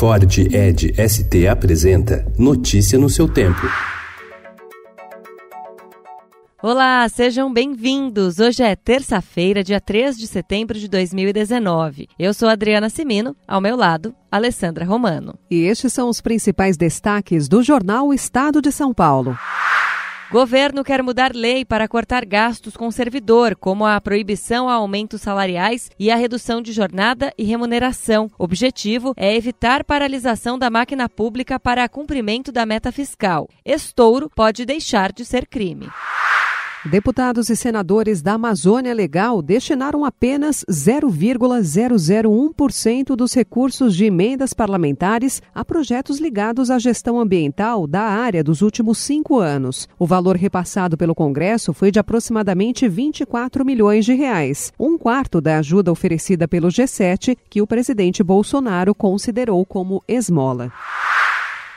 Ford Ed ST apresenta Notícia no seu tempo. Olá, sejam bem-vindos. Hoje é terça-feira, dia 3 de setembro de 2019. Eu sou Adriana Simino, ao meu lado, Alessandra Romano. E estes são os principais destaques do jornal Estado de São Paulo. Governo quer mudar lei para cortar gastos com servidor, como a proibição a aumentos salariais e a redução de jornada e remuneração. Objetivo é evitar paralisação da máquina pública para cumprimento da meta fiscal. Estouro pode deixar de ser crime. Deputados e senadores da Amazônia Legal destinaram apenas 0,001% dos recursos de emendas parlamentares a projetos ligados à gestão ambiental da área dos últimos cinco anos. O valor repassado pelo Congresso foi de aproximadamente 24 milhões de reais, um quarto da ajuda oferecida pelo G7, que o presidente Bolsonaro considerou como esmola.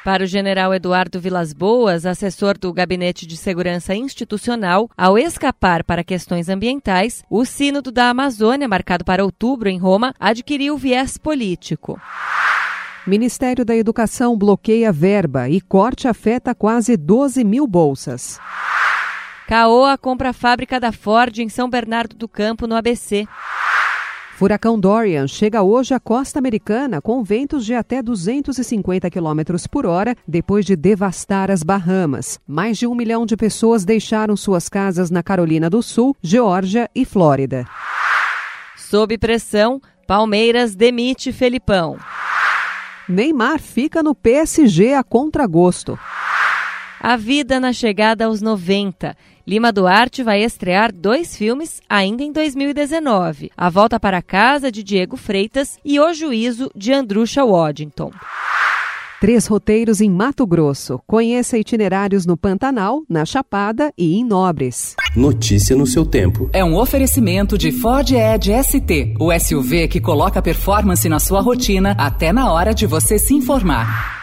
Para o general Eduardo Vilas Boas, assessor do Gabinete de Segurança Institucional, ao escapar para questões ambientais, o Sínodo da Amazônia, marcado para outubro em Roma, adquiriu viés político. Ministério da Educação bloqueia verba e corte afeta quase 12 mil bolsas. Caoa compra a fábrica da Ford em São Bernardo do Campo, no ABC. Furacão Dorian chega hoje à costa americana com ventos de até 250 km por hora depois de devastar as Bahamas. Mais de um milhão de pessoas deixaram suas casas na Carolina do Sul, Geórgia e Flórida. Sob pressão, Palmeiras demite Felipão. Neymar fica no PSG a contragosto. A vida na chegada aos 90. Lima Duarte vai estrear dois filmes ainda em 2019: A Volta para Casa, de Diego Freitas, e O Juízo, de Andrusha Waddington. Três roteiros em Mato Grosso. Conheça itinerários no Pantanal, na Chapada e em Nobres. Notícia no seu tempo. É um oferecimento de Ford Edge ST, o SUV que coloca performance na sua rotina até na hora de você se informar.